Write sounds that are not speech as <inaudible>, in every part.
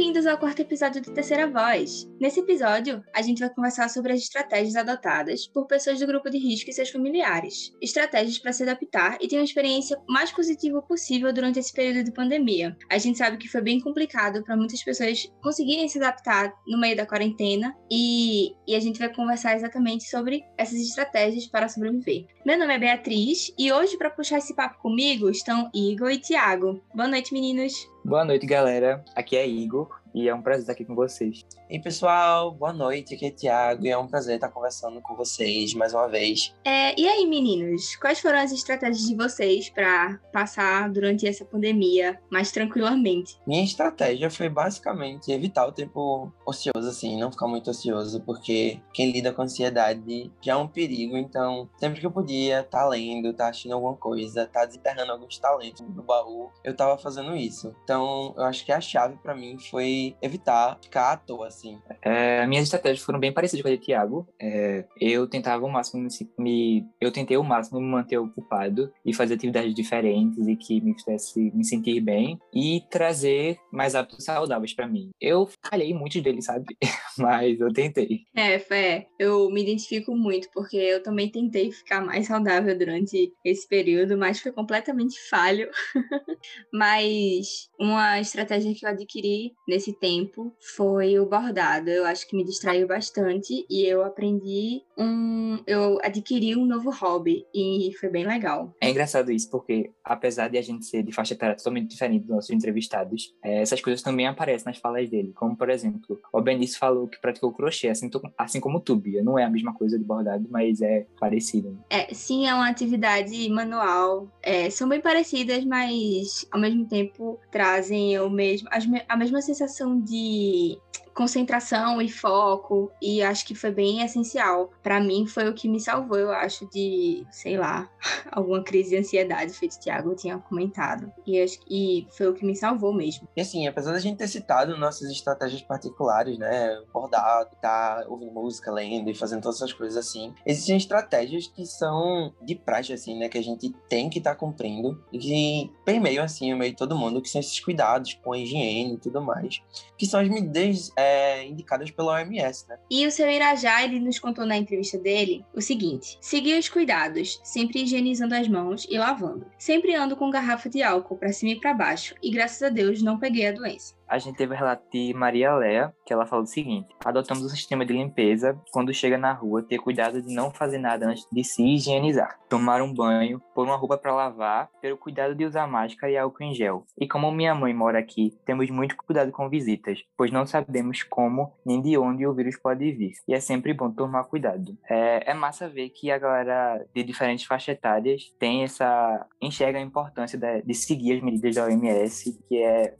Bem-vindos ao quarto episódio do Terceira Voz. Nesse episódio, a gente vai conversar sobre as estratégias adotadas por pessoas do grupo de risco e seus familiares. Estratégias para se adaptar e ter uma experiência mais positiva possível durante esse período de pandemia. A gente sabe que foi bem complicado para muitas pessoas conseguirem se adaptar no meio da quarentena e, e a gente vai conversar exatamente sobre essas estratégias para sobreviver. Meu nome é Beatriz e hoje, para puxar esse papo comigo, estão Igor e Tiago. Boa noite, meninos. Boa noite, galera. Aqui é Igor e é um prazer estar aqui com vocês. E pessoal, boa noite, aqui é Tiago e é um prazer estar conversando com vocês mais uma vez. É, e aí, meninos, quais foram as estratégias de vocês para passar durante essa pandemia mais tranquilamente? Minha estratégia foi basicamente evitar o tempo ocioso, assim, não ficar muito ocioso, porque quem lida com ansiedade já é um perigo, então sempre que eu podia estar tá lendo, estar tá assistindo alguma coisa, estar tá desenterrando alguns talentos do baú, eu estava fazendo isso. Então, eu acho que a chave para mim foi evitar ficar à toa, assim. É, minhas estratégias foram bem parecidas com a de Thiago. É, eu tentava o máximo me, eu tentei o máximo me manter ocupado e fazer atividades diferentes e que me fizesse me sentir bem e trazer mais hábitos saudáveis para mim. Eu falhei muitos deles, sabe? <laughs> Mas eu tentei. É, Fé, eu me identifico muito porque eu também tentei ficar mais saudável durante esse período, mas foi completamente falho. <laughs> mas uma estratégia que eu adquiri nesse tempo foi o bordado. Eu acho que me distraiu bastante e eu aprendi um. Eu adquiri um novo hobby e foi bem legal. É engraçado isso, porque apesar de a gente ser de faixa etária totalmente diferente dos nossos entrevistados, é, essas coisas também aparecem nas falas dele. Como, por exemplo, o Benício falou que praticou crochê, assim, assim como tu, Bia. Não é a mesma coisa de bordado, mas é parecido. Né? É, sim, é uma atividade manual. É, são bem parecidas, mas ao mesmo tempo trazem o mesmo, a mesma sensação de concentração e foco e acho que foi bem essencial. Para mim foi o que me salvou, eu acho, de, sei lá, <laughs> alguma crise de ansiedade, feito o Thiago tinha comentado. E, acho, e foi o que me salvou mesmo. E assim, apesar da gente ter citado nossas estratégias particulares, né, bordado, tá ouvindo música, lendo e fazendo todas essas coisas assim, existem estratégias que são de praxe, assim, né, que a gente tem que estar tá cumprindo e que permeiam, assim, meio todo mundo, que são esses cuidados com a higiene e tudo mais, que são as medidas é, indicadas pela OMS, né? E o seu Irajá, ele nos contou na entrevista dele o seguinte: seguir os cuidados, sempre higienizando as mãos e lavando. Sempre ando com garrafa de álcool para cima e para baixo, e graças a Deus não peguei a doença a gente teve o relato de Maria Léa, que ela falou o seguinte: adotamos um sistema de limpeza quando chega na rua, ter cuidado de não fazer nada antes de se higienizar, tomar um banho, pôr uma roupa para lavar, ter o cuidado de usar máscara e álcool em gel. E como minha mãe mora aqui, temos muito cuidado com visitas, pois não sabemos como nem de onde o vírus pode vir. E é sempre bom tomar cuidado. É, é massa ver que a galera de diferentes faixas etárias tem essa enxerga a importância de, de seguir as medidas da OMS, que é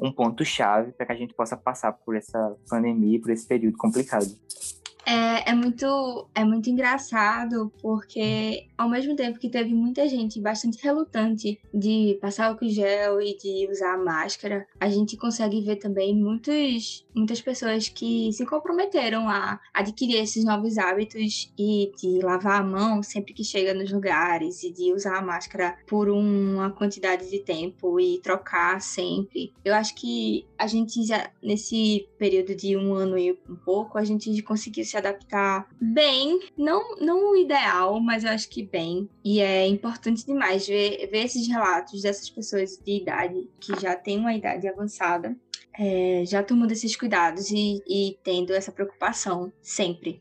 um ponto-chave para que a gente possa passar por essa pandemia, por esse período complicado. É, é, muito, é muito engraçado, porque ao mesmo tempo que teve muita gente bastante relutante de passar álcool gel e de usar máscara, a gente consegue ver também muitos, muitas pessoas que se comprometeram a adquirir esses novos hábitos e de lavar a mão sempre que chega nos lugares e de usar a máscara por uma quantidade de tempo e trocar sempre. Eu acho que a gente já, nesse período de um ano e um pouco, a gente conseguiu se adaptar bem, não, não o ideal, mas eu acho que bem. E é importante demais ver, ver esses relatos dessas pessoas de idade, que já têm uma idade avançada, é, já tomando esses cuidados e, e tendo essa preocupação sempre.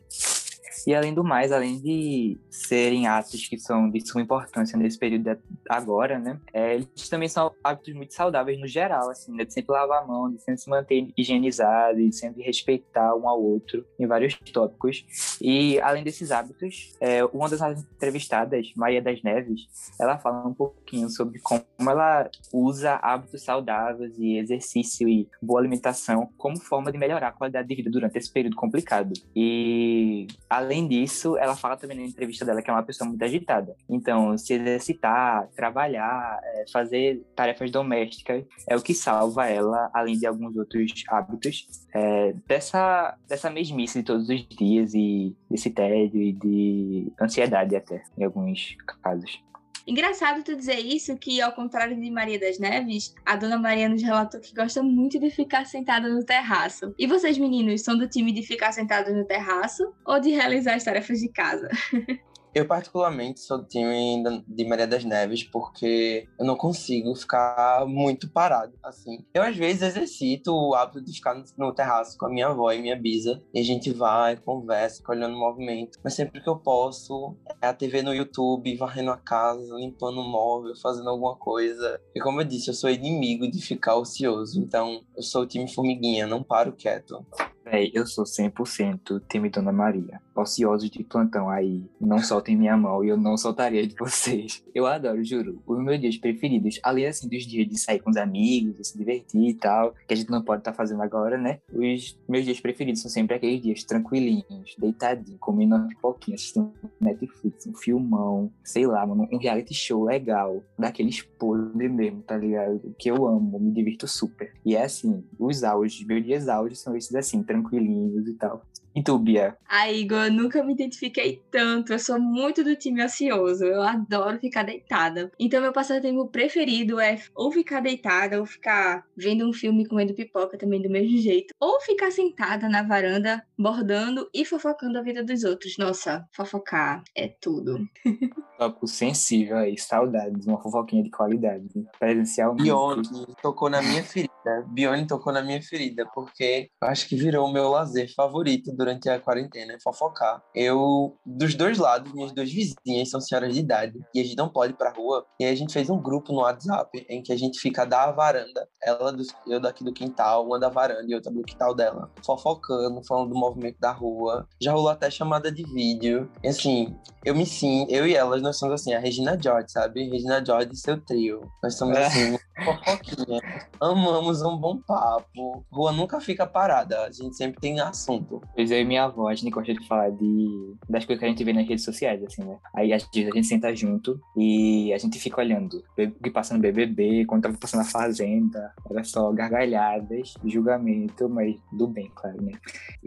E além do mais, além de serem atos que são de suma importância nesse período agora, né? É, eles também são hábitos muito saudáveis no geral, assim, né? De sempre lavar a mão, de sempre se manter higienizado, de sempre respeitar um ao outro em vários tópicos. E além desses hábitos, é, uma das entrevistadas, Maria das Neves, ela fala um pouquinho sobre como ela usa hábitos saudáveis e exercício e boa alimentação como forma de melhorar a qualidade de vida durante esse período complicado. E além além disso, ela fala também na entrevista dela que é uma pessoa muito agitada. Então, se exercitar, trabalhar, é, fazer tarefas domésticas é o que salva ela, além de alguns outros hábitos, é, dessa, dessa mesmice de todos os dias e desse tédio e de ansiedade até, em alguns casos. Engraçado tu dizer isso, que ao contrário de Maria das Neves, a dona Maria nos relatou que gosta muito de ficar sentada no terraço. E vocês, meninos, são do time de ficar sentados no terraço ou de realizar as tarefas de casa? <laughs> Eu, particularmente, sou do time de Maria das Neves porque eu não consigo ficar muito parado, assim. Eu, às vezes, exercito o hábito de ficar no terraço com a minha avó e minha bisa, e a gente vai, conversa, olhando o movimento. Mas sempre que eu posso, é a TV no YouTube, varrendo a casa, limpando o móvel, fazendo alguma coisa. E como eu disse, eu sou inimigo de ficar ocioso, então eu sou o time formiguinha, não paro quieto. Véi, eu sou 100% time Dona Maria. Ociosos de plantão aí, não soltem minha mão e eu não soltaria de vocês. Eu adoro, juro. Os meus dias preferidos, além assim dos dias de sair com os amigos, de se divertir e tal, que a gente não pode estar tá fazendo agora, né? Os meus dias preferidos são sempre aqueles dias tranquilinhos, deitadinho, comendo uma pipoquinha, assistindo Netflix, um filmão, sei lá, mano, um reality show legal, daqueles podres mesmo, tá ligado? Que eu amo, me divirto super. E é assim, os áudios, meus dias áudios são esses assim, tranquilinhos e tal. E tu, Bia? Ah, Igor, eu nunca me identifiquei tanto. Eu sou muito do time ocioso. Eu adoro ficar deitada. Então, meu passatempo preferido é ou ficar deitada, ou ficar vendo um filme comendo pipoca também do mesmo jeito. Ou ficar sentada na varanda, bordando e fofocando a vida dos outros. Nossa, fofocar é tudo. <laughs> Tópico sensível aí, saudades, uma fofoquinha de qualidade. Presencialmente. Bione tocou na minha ferida. Bione tocou na minha ferida, porque eu acho que virou o meu lazer favorito durante a quarentena, é fofocar. Eu, dos dois lados, minhas duas vizinhas são senhoras de idade e a gente não pode ir pra rua. E aí a gente fez um grupo no WhatsApp em que a gente fica da varanda, ela do, eu daqui do quintal, uma da varanda e outra do quintal dela, fofocando, falando do movimento da rua. Já rolou até chamada de vídeo. E assim, eu me sim, eu e elas, nós somos assim, a Regina George, sabe? Regina George e seu trio. Nós somos é. assim, fofoquinha. Amamos um bom papo. Rua nunca fica parada, a gente sempre tem assunto. Pois eu e minha avó, a gente gosta de falar de, das coisas que a gente vê nas redes sociais, assim, né? Aí às vezes a gente senta junto e a gente fica olhando o que passa no BBB, quando tava passando a Fazenda, era só gargalhadas, julgamento, mas do bem, claro, né?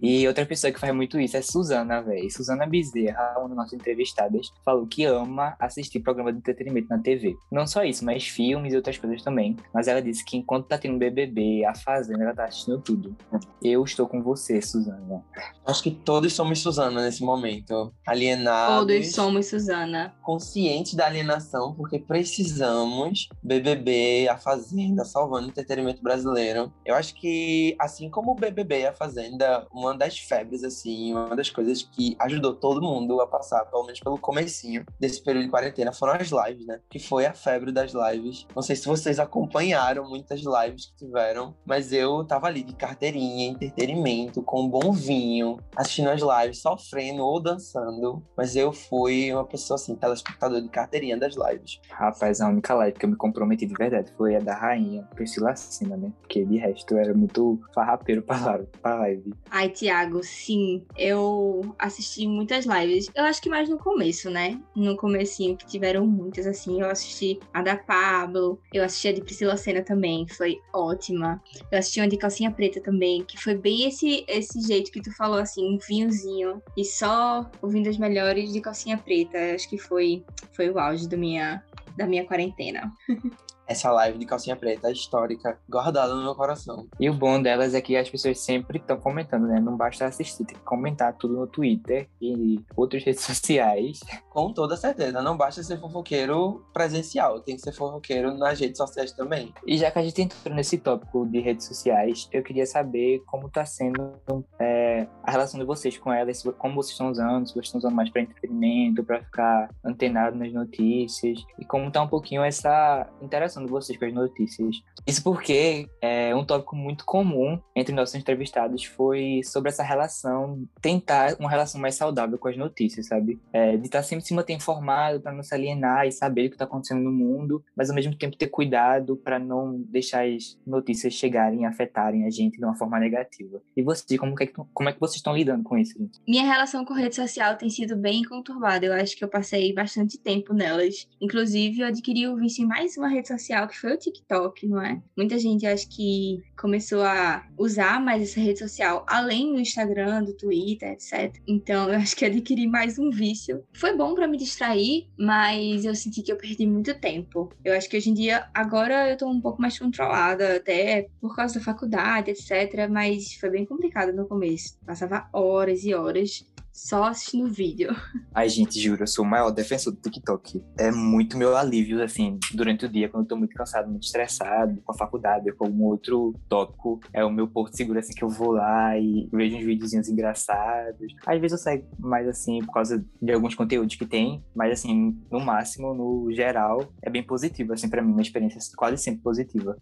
E outra pessoa que faz muito isso é Suzana, velho. Suzana Bezerra, uma das nossas entrevistadas, falou que ama assistir programa de entretenimento na TV. Não só isso, mas filmes e outras coisas também. Mas ela disse que enquanto tá tendo BBB, a Fazenda, ela tá assistindo tudo. Eu estou com você, Suzana. Acho que todos somos Suzana nesse momento. Alienados. Todos somos Suzana. Conscientes da alienação, porque precisamos BBB, a Fazenda, salvando o entretenimento brasileiro. Eu acho que, assim como o BBB e a Fazenda, uma das febres, assim, uma das coisas que ajudou todo mundo a passar, pelo menos pelo comecinho desse período de quarentena, foram as lives, né? Que foi a febre das lives. Não sei se vocês acompanharam muitas lives que tiveram, mas eu tava ali de carteirinha, entretenimento, com um bom vinho, assistindo as lives, sofrendo ou dançando. Mas eu fui uma pessoa assim, telespectador de carteirinha das lives. Rapaz, a única live que eu me comprometi de verdade foi a da rainha, Priscila Cima, né? Porque de resto eu era muito farrapeiro pra, live. Ai, Tiago, sim. Eu assisti muitas lives. Eu acho que mais no começo, né? No comecinho, que tiveram muitas, assim. Eu assisti a da Pablo, eu assisti a de Priscila Cena também, foi ótima. Eu assisti uma de calcinha preta também, que foi bem esse, esse jeito que tu falou, assim, um vinhozinho e só ouvindo as melhores de calcinha preta. Acho que foi, foi o auge do minha, da minha quarentena. <laughs> essa live de calcinha preta histórica guardada no meu coração. E o bom delas é que as pessoas sempre estão comentando, né? Não basta assistir, tem que comentar tudo no Twitter e outras redes <laughs> sociais. Com toda certeza, não basta ser fofoqueiro presencial, tem que ser fofoqueiro nas redes sociais também. E já que a gente entrou nesse tópico de redes sociais, eu queria saber como está sendo é, a relação de vocês com elas, como vocês estão usando, se vocês estão usando mais para entretenimento, para ficar antenado nas notícias, e como está um pouquinho essa interação vocês com as notícias. Isso porque é, um tópico muito comum entre nossos entrevistados foi sobre essa relação, tentar uma relação mais saudável com as notícias, sabe? É, de estar sempre se manter informado para não se alienar e saber o que está acontecendo no mundo, mas ao mesmo tempo ter cuidado para não deixar as notícias chegarem e afetarem a gente de uma forma negativa. E você, como é que, como é que vocês estão lidando com isso? Gente? Minha relação com rede social tem sido bem conturbada. Eu acho que eu passei bastante tempo nelas. Inclusive, eu adquiri o vício em mais uma rede social, que foi o TikTok, não é? Muita gente acho que começou a usar mais essa rede social, além do Instagram, do Twitter, etc. Então, eu acho que adquiri mais um vício. Foi bom para me distrair, mas eu senti que eu perdi muito tempo. Eu acho que hoje em dia, agora eu tô um pouco mais controlada, até por causa da faculdade, etc. Mas foi bem complicado no começo. Passava horas e horas só assistindo vídeo. <laughs> Ai, gente, juro, eu sou o maior defensor do TikTok. É muito meu alívio, assim, durante o dia, quando eu tô muito cansado, muito estressado, com a faculdade, com algum outro tópico. É o meu porto seguro, assim, que eu vou lá e vejo uns videozinhos engraçados. Às vezes eu saio mais, assim, por causa de alguns conteúdos que tem, mas, assim, no máximo, no geral, é bem positivo, assim, pra mim, uma experiência quase sempre positiva.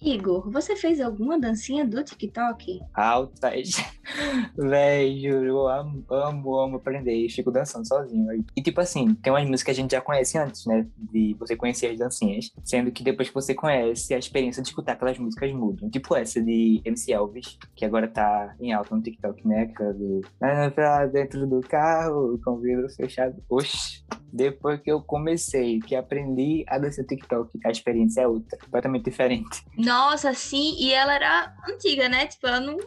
Igor, você fez alguma dancinha do TikTok? Altas. <laughs> Véi, juro, eu amo, amo, amo aprender e fico dançando sozinho. E tipo assim, tem umas músicas que a gente já conhece antes, né? De você conhecer as dancinhas. Sendo que depois que você conhece, a experiência de escutar aquelas músicas muda. Tipo essa de MC Elvis, que agora tá em alta no TikTok, né? Aquela do. Pra dentro do carro, com o vidro fechado. Oxi. Depois que eu comecei, que aprendi a dançar TikTok, a experiência é outra, completamente diferente. Nossa, sim, e ela era antiga, né? Tipo, ela não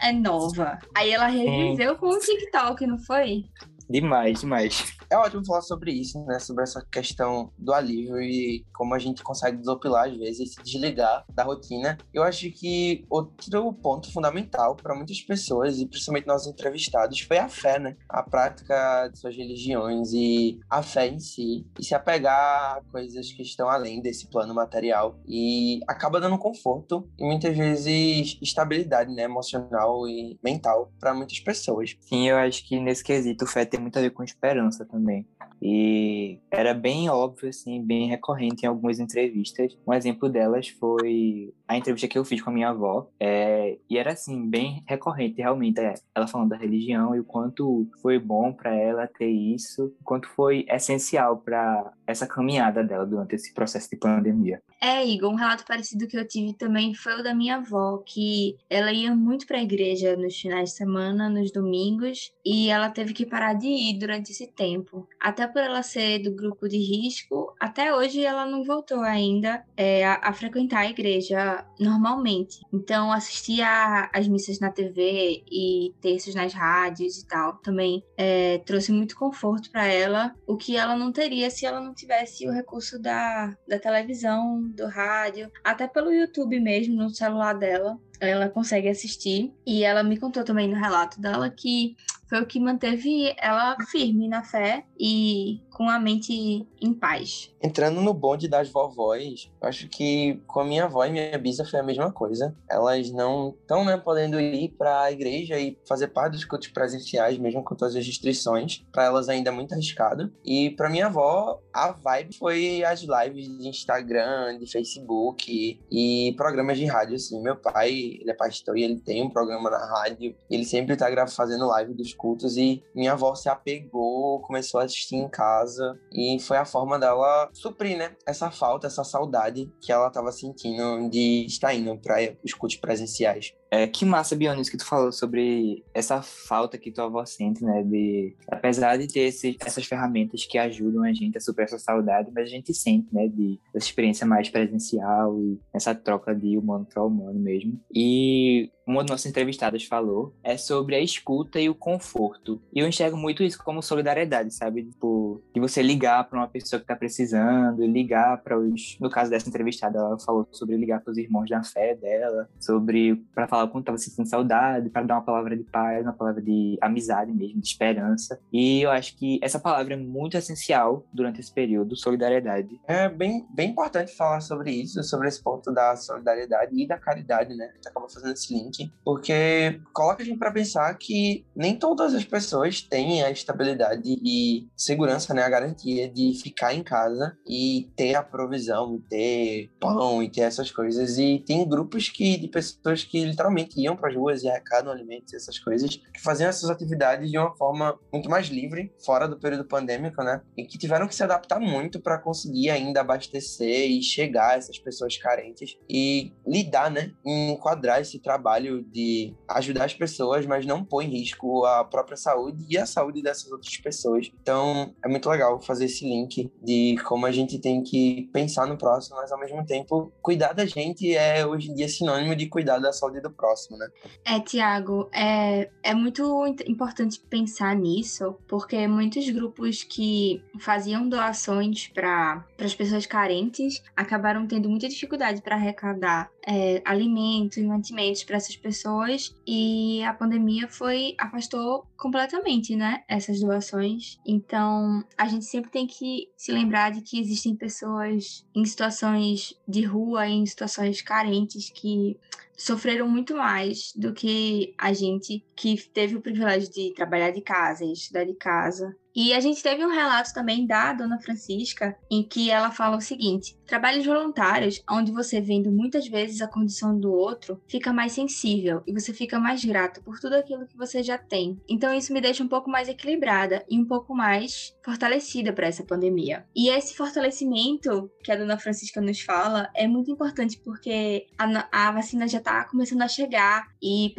é nova. Aí ela reviveu com o TikTok, não foi? Demais, demais. É ótimo falar sobre isso, né? Sobre essa questão do alívio e como a gente consegue desopilar às vezes, se desligar da rotina. Eu acho que outro ponto fundamental para muitas pessoas, e principalmente nós entrevistados, foi a fé, né? A prática de suas religiões e a fé em si. E se apegar a coisas que estão além desse plano material. E acaba dando conforto e muitas vezes estabilidade, né? Emocional e mental para muitas pessoas. Sim, eu acho que nesse quesito fé tem muito a ver com esperança também. E era bem óbvio, assim, bem recorrente em algumas entrevistas. Um exemplo delas foi a entrevista que eu fiz com a minha avó. É, e era, assim, bem recorrente, realmente. É, ela falando da religião e o quanto foi bom para ela ter isso, o quanto foi essencial para essa caminhada dela durante esse processo de pandemia. É, Igor, um relato parecido que eu tive também foi o da minha avó, que ela ia muito para a igreja nos finais de semana, nos domingos, e ela teve que parar de ir durante esse tempo. Até por ela ser do grupo de risco, até hoje ela não voltou ainda é, a, a, frequentar a igreja normalmente. Então, assistir às missas na TV e textos nas rádios e tal também é, trouxe muito conforto para ela, o que ela não teria se ela não tivesse o recurso da, da televisão, do rádio, até pelo YouTube mesmo, no celular dela ela consegue assistir. E ela me contou também no relato dela que foi o que manteve ela firme na fé e com a mente em paz. Entrando no bonde das vovós, acho que com a minha avó e minha bisa foi a mesma coisa. Elas não estão né, podendo ir para a igreja e fazer parte dos cultos presenciais, mesmo com todas as restrições. Para elas ainda é muito arriscado. E para minha avó, a vibe foi as lives de Instagram, de Facebook e programas de rádio. Assim, meu pai, ele é pastor e ele tem um programa na rádio. Ele sempre está fazendo live dos cultos e minha avó se apegou, começou a assistir em casa e foi a forma dela suprir, né, essa falta, essa saudade que ela estava sentindo de estar indo para os cultos presenciais. É, que massa, Bionis, que tu falou sobre essa falta que tua avó sente, né? De, apesar de ter esse, essas ferramentas que ajudam a gente a superar essa saudade, mas a gente sente, né? De essa experiência mais presencial e essa troca de humano para humano mesmo. E uma das nossas entrevistadas falou é sobre a escuta e o conforto. E eu enxergo muito isso como solidariedade, sabe? Tipo, de você ligar para uma pessoa que tá precisando, ligar para os. No caso dessa entrevistada, ela falou sobre ligar para os irmãos da fé dela, sobre. para falar quando estava sentindo saudade, para dar uma palavra de paz, uma palavra de amizade mesmo, de esperança. E eu acho que essa palavra é muito essencial durante esse período, solidariedade. É bem, bem importante falar sobre isso, sobre esse ponto da solidariedade e da caridade, né? Gente acaba fazendo esse link, porque coloca a gente para pensar que nem todas as pessoas têm a estabilidade e segurança, né? A garantia de ficar em casa e ter a provisão, ter pão e ter essas coisas. E tem grupos que, de pessoas que literalmente iam para as ruas e arrecadam alimentos e essas coisas, que faziam essas atividades de uma forma muito mais livre, fora do período pandêmico, né? E que tiveram que se adaptar muito para conseguir ainda abastecer e chegar a essas pessoas carentes e lidar, né? Enquadrar esse trabalho de ajudar as pessoas, mas não pôr em risco a própria saúde e a saúde dessas outras pessoas. Então, é muito legal fazer esse link de como a gente tem que pensar no próximo, mas ao mesmo tempo cuidar da gente é hoje em dia sinônimo de cuidar da saúde do próximo, né? É, Tiago, é, é muito importante pensar nisso, porque muitos grupos que faziam doações para as pessoas carentes acabaram tendo muita dificuldade para arrecadar é, alimentos e mantimentos para essas pessoas e a pandemia foi afastou completamente, né, essas doações. Então, a gente sempre tem que se lembrar de que existem pessoas em situações de rua, em situações carentes que sofreram muito mais do que a gente que teve o privilégio de trabalhar de casa e estudar de casa. E a gente teve um relato também da Dona Francisca, em que ela fala o seguinte: trabalhos voluntários, onde você vendo muitas vezes a condição do outro, fica mais sensível e você fica mais grato por tudo aquilo que você já tem. Então isso me deixa um pouco mais equilibrada e um pouco mais fortalecida para essa pandemia. E esse fortalecimento que a Dona Francisca nos fala é muito importante porque a, a vacina já está começando a chegar e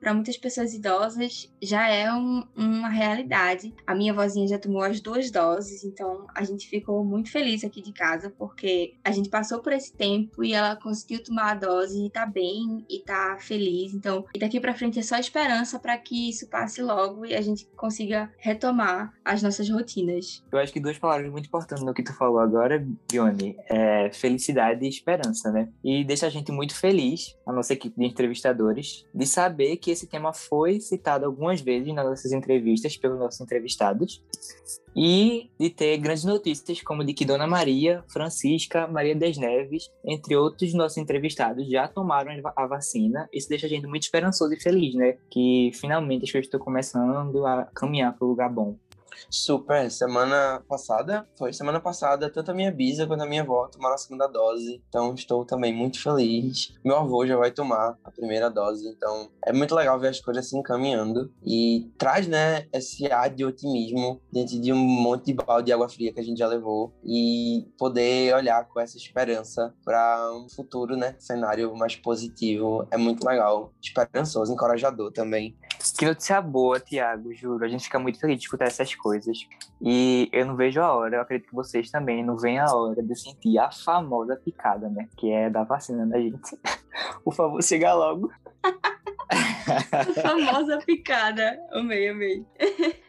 para muitas pessoas idosas já é um, uma realidade. A minha vozinha já tomou as duas doses, então a gente ficou muito feliz aqui de casa, porque a gente passou por esse tempo e ela conseguiu tomar a dose e tá bem e tá feliz. Então, daqui para frente é só esperança para que isso passe logo e a gente consiga retomar as nossas rotinas. Eu acho que duas palavras muito importantes no que tu falou agora, Bione, é felicidade e esperança, né? E deixa a gente muito feliz, a nossa equipe de entrevistadores, de saber que esse tema foi citado algumas vezes nas nossas entrevistas pelos nossos entrevistados e de ter grandes notícias, como de que Dona Maria, Francisca, Maria das Neves, entre outros nossos entrevistados, já tomaram a vacina. Isso deixa a gente muito esperançoso e feliz, né? Que finalmente as coisas estão começando a caminhar para o lugar bom. Super. Semana passada, foi semana passada, tanto a minha bisa quanto a minha avó tomaram a segunda dose. Então estou também muito feliz. Meu avô já vai tomar a primeira dose. Então é muito legal ver as coisas se encaminhando. E traz, né, esse ar de otimismo diante de um monte de balde de água fria que a gente já levou. E poder olhar com essa esperança para um futuro, né, cenário mais positivo. É muito legal. Esperançoso, encorajador também. Que notícia boa, Tiago, juro. A gente fica muito feliz de escutar essas coisas. E eu não vejo a hora, eu acredito que vocês também não veem a hora de sentir a famosa picada, né? Que é da vacina da gente. <laughs> Por favor, chega logo. <laughs> a <laughs> famosa picada. Amei, amei.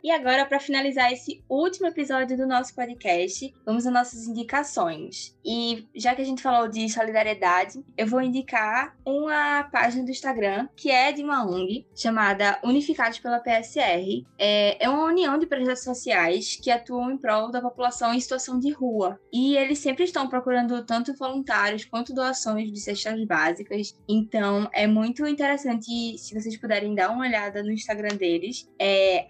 e agora, para finalizar esse último episódio do nosso podcast, vamos às nossas indicações. E já que a gente falou de solidariedade, eu vou indicar uma página do Instagram que é de uma ONG chamada Unificados pela PSR. É, é uma união de projetos sociais que atuam em prol da população em situação de rua. E eles sempre estão procurando tanto voluntários quanto doações de cestas básicas. Então, é muito interessante se vocês puderem dar uma olhada no Instagram deles, é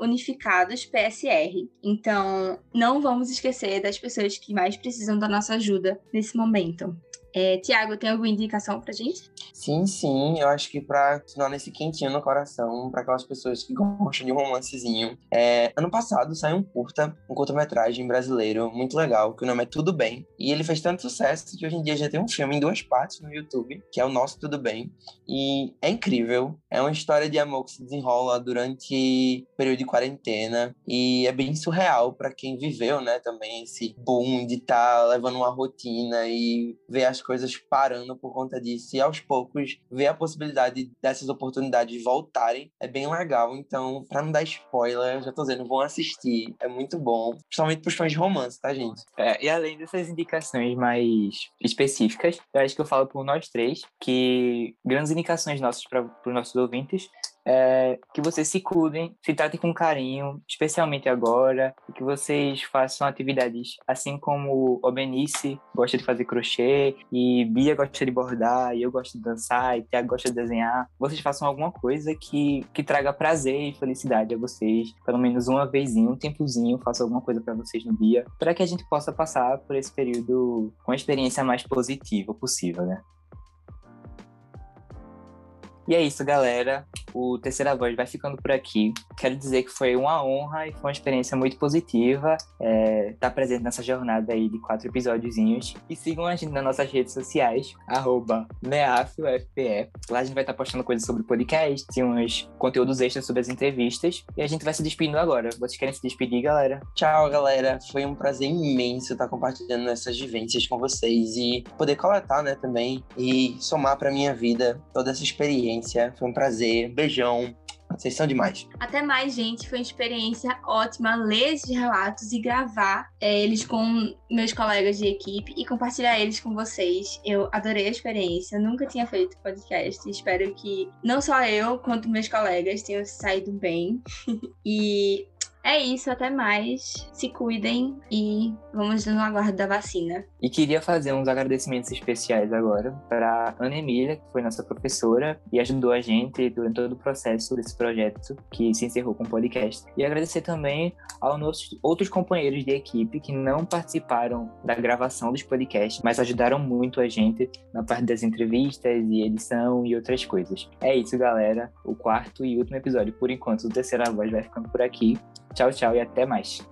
unificadospsr. Então, não vamos esquecer das pessoas que mais precisam da nossa ajuda nesse momento. É, Tiago, tem alguma indicação pra gente? Sim, sim. Eu acho que pra continuar nesse quentinho no coração, para aquelas pessoas que <laughs> gostam de um romancezinho. É, ano passado saiu um curta, um curta-metragem brasileiro, muito legal, que o nome é Tudo Bem. E ele fez tanto sucesso que hoje em dia já tem um filme em duas partes no YouTube, que é o Nosso Tudo Bem. E é incrível. É uma história de amor que se desenrola durante o período de quarentena. E é bem surreal para quem viveu, né, também esse boom de estar tá levando uma rotina e ver as coisas parando por conta disso. E aos poucos, ver a possibilidade dessas oportunidades voltarem é bem legal. Então, para não dar spoiler, já tô dizendo, vão assistir. É muito bom. Principalmente pros fãs de romance, tá, gente? É, e além dessas indicações mais específicas, eu acho que eu falo por nós três, que grandes indicações nossas para os nossos ouvintes é, que vocês se cuidem, se tratem com carinho, especialmente agora, e que vocês façam atividades assim como o Benice gosta de fazer crochê, e Bia gosta de bordar, e eu gosto de dançar, e Tiago gosta de desenhar. Vocês façam alguma coisa que, que traga prazer e felicidade a vocês, pelo menos uma vezinha, um tempozinho, faça alguma coisa para vocês no dia, para que a gente possa passar por esse período com a experiência mais positiva possível, né? E é isso, galera. O Terceira Voz vai ficando por aqui. Quero dizer que foi uma honra e foi uma experiência muito positiva é, estar presente nessa jornada aí de quatro episódiozinhos. E sigam a gente nas nossas redes sociais, arroba. Lá a gente vai estar postando coisas sobre o podcast, uns conteúdos extras sobre as entrevistas. E a gente vai se despedindo agora. Vocês querem se despedir, galera? Tchau, galera. Foi um prazer imenso estar compartilhando essas vivências com vocês e poder coletar, né, também e somar para minha vida toda essa experiência. Foi um prazer. Beijão. Vocês são demais. Até mais, gente. Foi uma experiência ótima ler esses relatos e gravar é, eles com meus colegas de equipe e compartilhar eles com vocês. Eu adorei a experiência. nunca tinha feito podcast. Espero que não só eu, quanto meus colegas tenham saído bem. <laughs> e é isso, até mais. Se cuidem e vamos no aguardo da vacina. E queria fazer uns agradecimentos especiais agora para Ana Emília, que foi nossa professora e ajudou a gente durante todo o processo desse projeto que se encerrou com o podcast. E agradecer também aos nossos outros companheiros de equipe que não participaram da gravação dos podcasts, mas ajudaram muito a gente na parte das entrevistas e edição e outras coisas. É isso, galera. O quarto e último episódio, por enquanto, do Terceira Voz vai ficando por aqui. Tchau, tchau e até mais.